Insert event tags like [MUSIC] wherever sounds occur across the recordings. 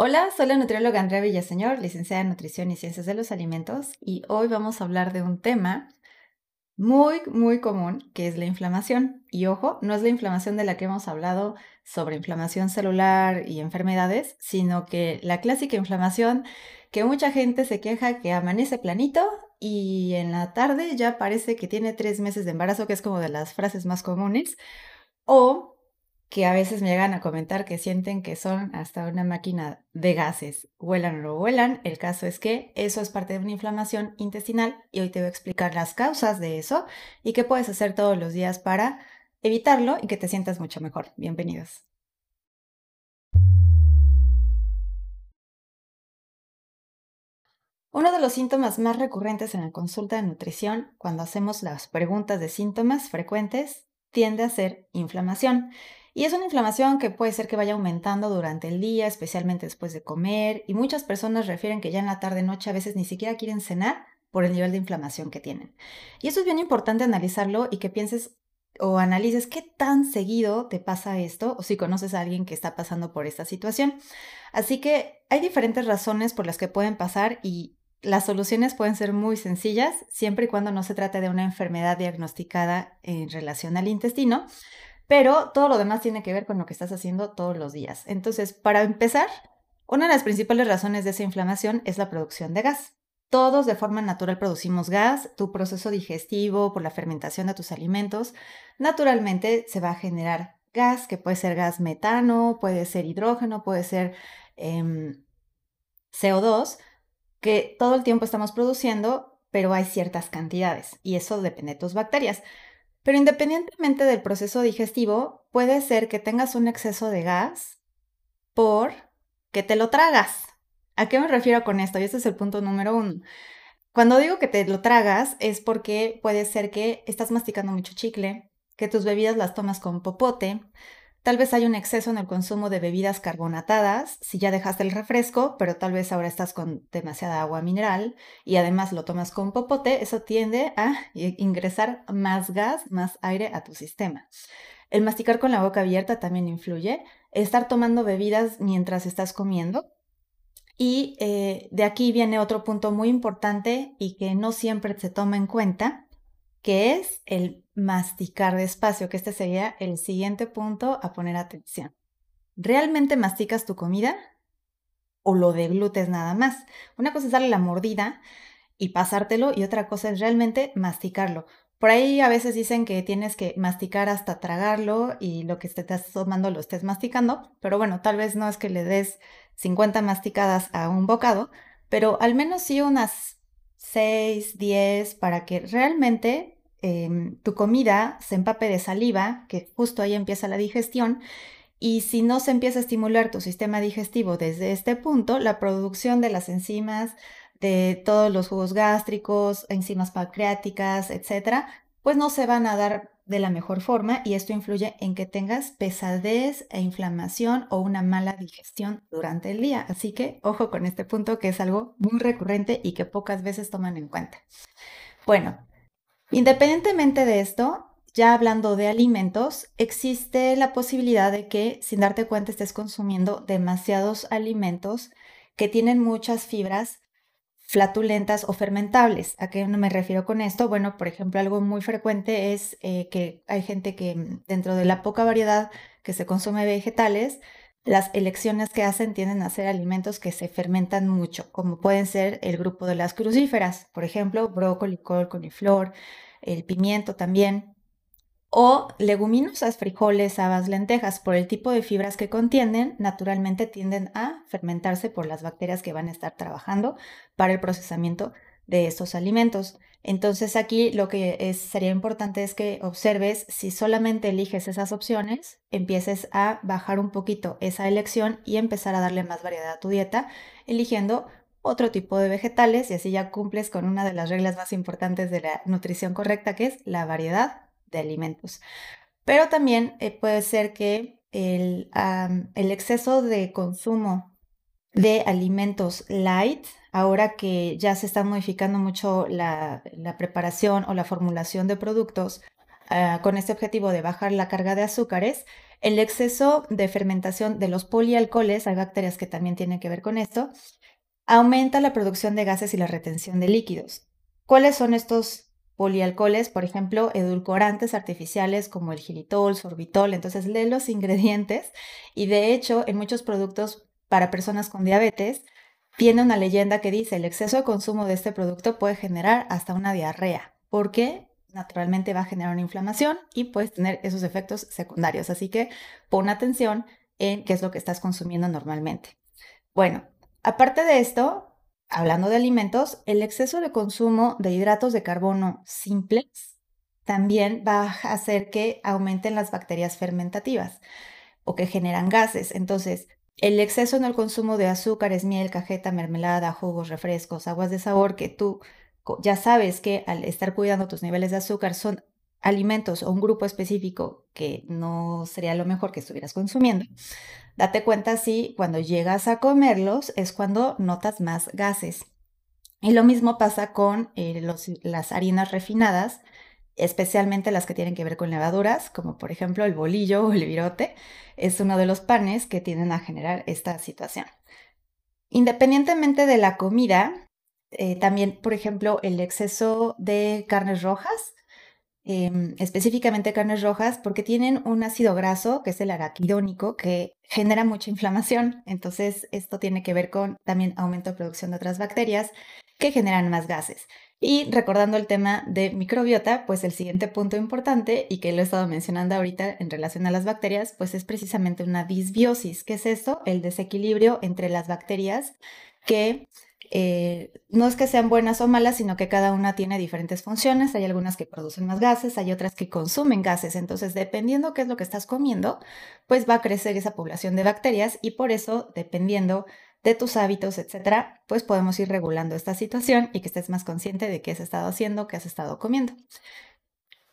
Hola, soy la nutrióloga Andrea Villaseñor, licenciada en Nutrición y Ciencias de los Alimentos, y hoy vamos a hablar de un tema muy, muy común, que es la inflamación. Y ojo, no es la inflamación de la que hemos hablado sobre inflamación celular y enfermedades, sino que la clásica inflamación que mucha gente se queja que amanece planito y en la tarde ya parece que tiene tres meses de embarazo, que es como de las frases más comunes, o que a veces me llegan a comentar que sienten que son hasta una máquina de gases, huelan o no huelan. El caso es que eso es parte de una inflamación intestinal y hoy te voy a explicar las causas de eso y qué puedes hacer todos los días para evitarlo y que te sientas mucho mejor. Bienvenidos. Uno de los síntomas más recurrentes en la consulta de nutrición, cuando hacemos las preguntas de síntomas frecuentes, tiende a ser inflamación. Y es una inflamación que puede ser que vaya aumentando durante el día, especialmente después de comer, y muchas personas refieren que ya en la tarde-noche a veces ni siquiera quieren cenar por el nivel de inflamación que tienen. Y eso es bien importante analizarlo y que pienses o analices qué tan seguido te pasa esto o si conoces a alguien que está pasando por esta situación. Así que hay diferentes razones por las que pueden pasar y las soluciones pueden ser muy sencillas siempre y cuando no se trate de una enfermedad diagnosticada en relación al intestino, pero todo lo demás tiene que ver con lo que estás haciendo todos los días. Entonces, para empezar, una de las principales razones de esa inflamación es la producción de gas. Todos de forma natural producimos gas, tu proceso digestivo por la fermentación de tus alimentos, naturalmente se va a generar gas, que puede ser gas metano, puede ser hidrógeno, puede ser em, CO2, que todo el tiempo estamos produciendo, pero hay ciertas cantidades y eso depende de tus bacterias. Pero independientemente del proceso digestivo, puede ser que tengas un exceso de gas por que te lo tragas. ¿A qué me refiero con esto? Y este es el punto número uno. Cuando digo que te lo tragas es porque puede ser que estás masticando mucho chicle, que tus bebidas las tomas con popote, Tal vez hay un exceso en el consumo de bebidas carbonatadas, si ya dejaste el refresco, pero tal vez ahora estás con demasiada agua mineral y además lo tomas con popote, eso tiende a ingresar más gas, más aire a tu sistema. El masticar con la boca abierta también influye. Estar tomando bebidas mientras estás comiendo. Y eh, de aquí viene otro punto muy importante y que no siempre se toma en cuenta, que es el masticar despacio, que este sería el siguiente punto a poner atención. ¿Realmente masticas tu comida o lo deglutes nada más? Una cosa es darle la mordida y pasártelo y otra cosa es realmente masticarlo. Por ahí a veces dicen que tienes que masticar hasta tragarlo y lo que te estás tomando lo estés masticando, pero bueno, tal vez no es que le des 50 masticadas a un bocado, pero al menos sí unas 6, 10 para que realmente Em, tu comida se empape de saliva, que justo ahí empieza la digestión, y si no se empieza a estimular tu sistema digestivo desde este punto, la producción de las enzimas, de todos los jugos gástricos, enzimas pancreáticas, etcétera, pues no se van a dar de la mejor forma y esto influye en que tengas pesadez e inflamación o una mala digestión durante el día. Así que ojo con este punto que es algo muy recurrente y que pocas veces toman en cuenta. Bueno, Independientemente de esto, ya hablando de alimentos, existe la posibilidad de que sin darte cuenta estés consumiendo demasiados alimentos que tienen muchas fibras flatulentas o fermentables. ¿A qué me refiero con esto? Bueno, por ejemplo, algo muy frecuente es eh, que hay gente que mm, dentro de la poca variedad que se consume vegetales, las elecciones que hacen tienden a ser alimentos que se fermentan mucho, como pueden ser el grupo de las crucíferas, por ejemplo, brócoli, col, coliflor, el pimiento también, o leguminosas, frijoles, habas, lentejas, por el tipo de fibras que contienen, naturalmente tienden a fermentarse por las bacterias que van a estar trabajando para el procesamiento de estos alimentos. Entonces aquí lo que sería importante es que observes si solamente eliges esas opciones, empieces a bajar un poquito esa elección y empezar a darle más variedad a tu dieta, eligiendo otro tipo de vegetales y así ya cumples con una de las reglas más importantes de la nutrición correcta, que es la variedad de alimentos. Pero también eh, puede ser que el, el exceso de consumo de alimentos light, ahora que ya se está modificando mucho la, preparación o la formulación de productos, ah, con este objetivo de bajar la carga de azúcares, el exceso de fermentación de los polialcoholes, hay bacterias que también tienen que ver con esto, aumenta la producción de gases y la retención de líquidos. ¿Cuáles son estos polialcoholes? Por ejemplo, edulcorantes artificiales como el gilitol, sorbitol. Entonces, lee los [LAUGHS] ingredientes y de hecho, en muchos productos para personas con diabetes, tiene una leyenda que dice el exceso de consumo de este producto puede generar hasta una diarrea, porque naturalmente va a generar una inflamación y puedes tener esos efectos secundarios. Así que pon atención en qué es lo que estás consumiendo normalmente. Bueno, aparte de esto, hablando de alimentos, el exceso de consumo de hidratos de carbono simples también va a hacer que aumenten las bacterias fermentativas o que generan gases. Entonces, el exceso en el consumo de azúcares, miel, cajeta, mermelada, jugos, refrescos, aguas de sabor, que tú ya sabes que al estar cuidando tus niveles de azúcar son alimentos o un grupo específico que no sería lo mejor que estuvieras consumiendo, date cuenta si cuando llegas a comerlos es cuando notas más gases. Y lo mismo pasa con eh, las harinas refinadas, especialmente las que tienen que ver con levaduras, como por ejemplo el bolillo o el virote, es uno de los panes que tienden a generar esta situación. Independientemente de la comida, eh, también, por ejemplo, el exceso de carnes rojas, em, específicamente carnes rojas, porque tienen un ácido graso, que es el araquidónico, que genera mucha inflamación. Entonces, esto tiene que ver con también aumento de producción de otras bacterias que generan más gases. Y recordando el tema de microbiota, pues el siguiente punto importante y que lo he estado mencionando ahorita en relación a las bacterias, pues es precisamente una disbiosis. ¿Qué es esto? El desequilibrio entre las bacterias que eh, no es que sean buenas o malas, sino que cada una tiene diferentes funciones. Hay algunas que producen más gases, hay otras que consumen gases. Entonces, dependiendo qué es lo que estás comiendo, pues va a crecer esa población de bacterias y por eso, dependiendo de tus hábitos, etcétera, pues podemos ir regulando esta situación y que estés más consciente de qué has estado haciendo, qué has estado comiendo.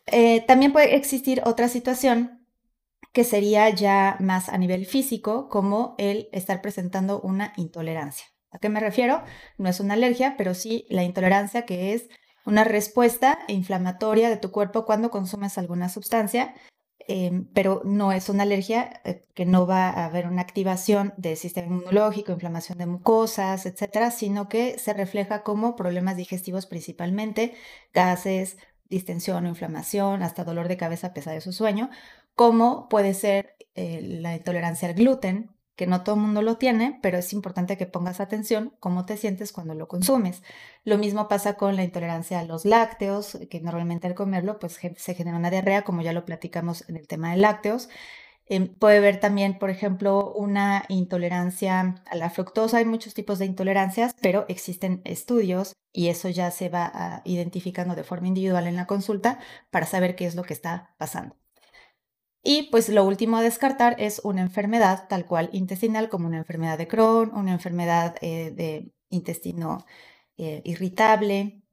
Eh, también puede existir otra situación que sería ya más a nivel físico, como el estar presentando una intolerancia. ¿A qué me refiero? No es una alergia, pero sí la intolerancia, que es una respuesta inflamatoria de tu cuerpo cuando consumes alguna sustancia Em, pero no es una alergia, eh, que no va a haber una activación del sistema inmunológico, inflamación de mucosas, etcétera, sino que se refleja como problemas digestivos principalmente, gases, distensión o inflamación, hasta dolor de cabeza, pesadez o sueño, como puede ser eh, la intolerancia al gluten, que no todo el mundo lo tiene, pero es importante que pongas atención cómo te sientes cuando lo consumes. Lo mismo pasa con la intolerancia a los lácteos, que normalmente al comerlo pues se genera una diarrea, como ya lo platicamos en el tema de lácteos. Em, puede haber también, por ejemplo, una intolerancia a la fructosa. Hay muchos tipos de intolerancias, pero existen estudios y eso ya se va ah, identificando de forma individual en la consulta para saber qué es lo que está pasando. Y pues lo último a descartar es una enfermedad tal cual intestinal como una enfermedad de Crohn, una enfermedad eh, de intestino eh, irritable,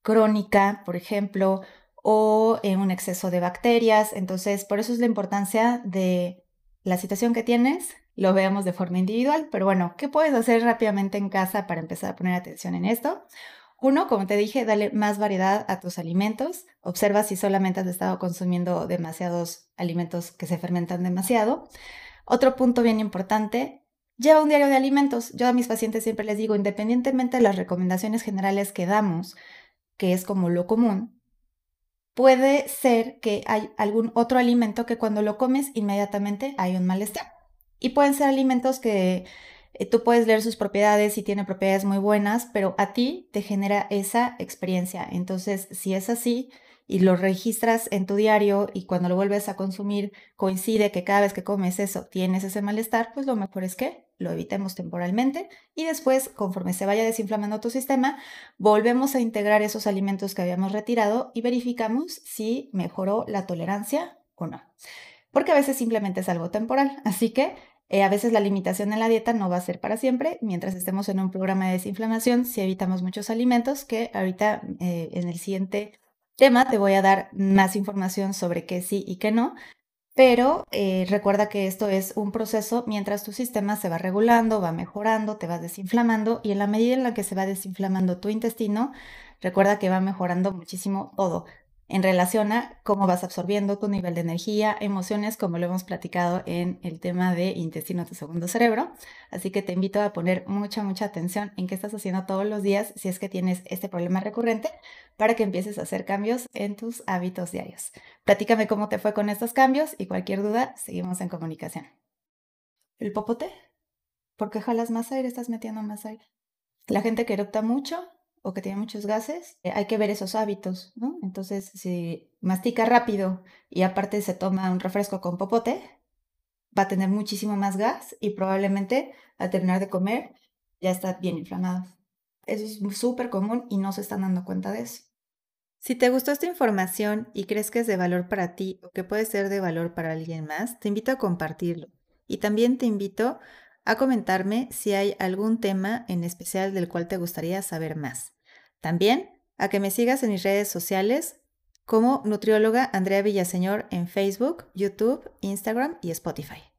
crónica, por ejemplo, o eh, un exceso de bacterias. Entonces, por eso es la importancia de la situación que tienes, lo veamos de forma individual, pero bueno, ¿qué puedes hacer rápidamente en casa para empezar a poner atención en esto? Uno, como te dije, dale más variedad a tus alimentos. Observa si solamente has estado consumiendo demasiados alimentos que se fermentan demasiado. Otro punto bien importante, lleva un diario de alimentos. Yo a mis pacientes siempre les digo, independientemente de las recomendaciones generales que damos, que es como lo común, puede ser que hay algún otro alimento que cuando lo comes inmediatamente hay un malestar. Y pueden ser alimentos que tú puedes leer sus propiedades y tiene propiedades muy buenas, pero a ti te genera esa experiencia. Entonces, si es así y lo registras en tu diario y cuando lo vuelves a consumir coincide que cada vez que comes eso tienes ese malestar, pues lo mejor es que lo evitemos temporalmente y después, conforme se vaya desinflamando tu sistema, volvemos a integrar esos alimentos que habíamos retirado y verificamos si mejoró la tolerancia o no. Porque a veces simplemente es algo temporal. Así que eh, a veces la limitación en la dieta no va a ser para siempre. Mientras estemos en un programa de desinflamación, si evitamos muchos alimentos, que ahorita eh, en el siguiente tema te voy a dar más información sobre qué sí y qué no. Pero eh, recuerda que esto es un proceso mientras tu sistema se va regulando, va mejorando, te vas desinflamando y en la medida en la que se va desinflamando tu intestino, recuerda que va mejorando muchísimo todo en relación a cómo vas absorbiendo tu nivel de energía, emociones, como lo hemos platicado en el tema de intestino tu segundo cerebro. Así que te invito a poner mucha, mucha atención en qué estás haciendo todos los días si es que tienes este problema recurrente para que empieces a hacer cambios en tus hábitos diarios. Platícame cómo te fue con estos cambios y cualquier duda, seguimos en comunicación. ¿El popote? ¿Por qué jalas más aire? ¿Estás metiendo más aire? La gente que erupta mucho o que tiene muchos gases, eh, hay que ver esos hábitos. Entonces, si mastica rápido y aparte se toma un refresco con popote, va a tener muchísimo más gas y probablemente al terminar de comer ya está bien inflamado. Eso es súper común y no se están dando cuenta de eso. Si te gustó esta información y crees que es de valor para ti o que puede ser de valor para alguien más, te invito a compartirlo. Y también te invito a comentarme si hay algún tema en especial del cual te gustaría saber más. También a que me sigas en mis redes sociales como nutrióloga Andrea Villaseñor en Facebook, YouTube, Instagram y Spotify.